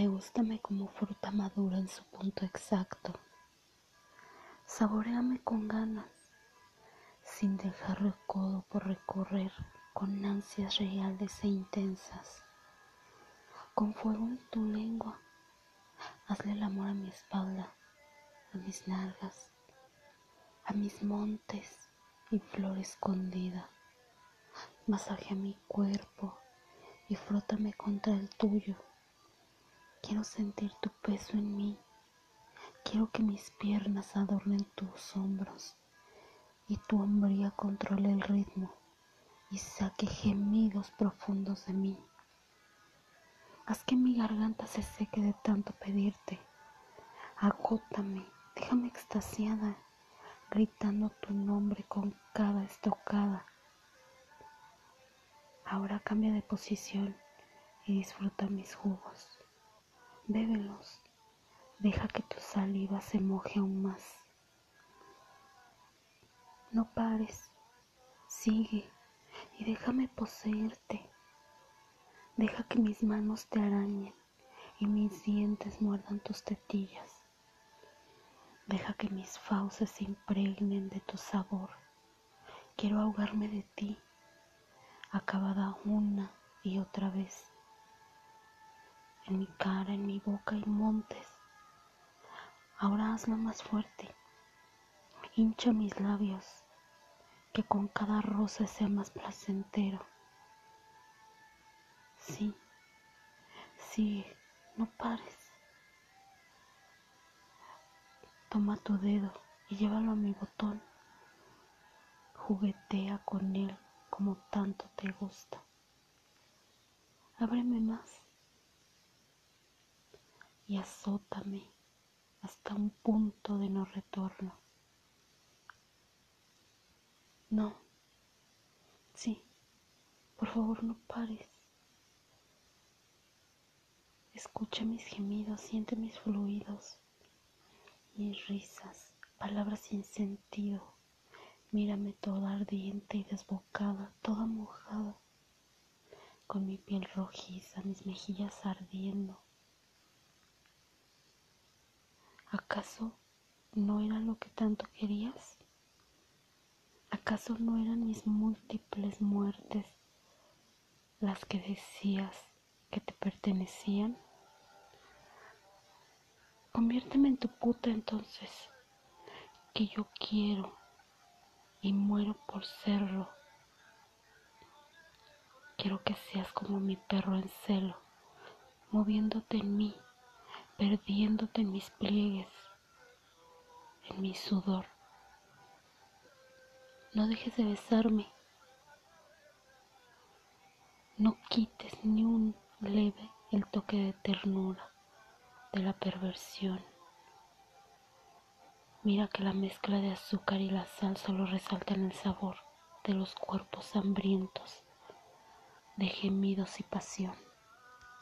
Degústame como fruta madura en su punto exacto. Saboreame con ganas, sin dejar recodo por recorrer con ansias reales e intensas. Con fuego en tu lengua, hazle el amor a mi espalda, a mis nalgas, a mis montes y flor escondida. Masajea mi cuerpo y frótame contra el tuyo Quiero sentir tu peso en mí. Quiero que mis piernas adornen tus hombros y tu hombría controle el ritmo y saque gemidos profundos de mí. Haz que mi garganta se seque de tanto pedirte. Agótame, déjame extasiada, gritando tu nombre con cada estocada. Ahora cambia de posición y disfruta mis jugos. Bébelos. Deja que tu saliva se moje aún más. No pares. Sigue y déjame poseerte. Deja que mis manos te arañen y mis dientes muerdan tus tetillas. Deja que mis fauces se impregnen de tu sabor. Quiero ahogarme de ti, acabada una y otra vez en mi cara, en mi boca y montes. Ahora hazlo más fuerte. Hincha mis labios, que con cada rosa sea más placentero. Sí, sí, no pares. Toma tu dedo y llévalo a mi botón. Juguetea con él como tanto te gusta. Ábreme más y azótame hasta un punto de no retorno. No, sí, por favor no pares. Escucha mis gemidos, siente mis fluidos, mis risas, palabras sin sentido. Mírame toda ardiente y desbocada, toda mojada, con mi piel rojiza, mis mejillas ardiendo ¿Acaso no era lo que tanto querías? ¿Acaso no eran mis múltiples muertes las que decías que te pertenecían? Conviérteme en tu puta entonces, que yo quiero y muero por serlo. Quiero que seas como mi perro en celo, moviéndote en mí perdiéndote en mis pliegues, en mi sudor. No dejes de besarme. No quites ni un leve el toque de ternura de la perversión. Mira que la mezcla de azúcar y la sal solo resaltan el sabor de los cuerpos hambrientos de gemidos y pasión.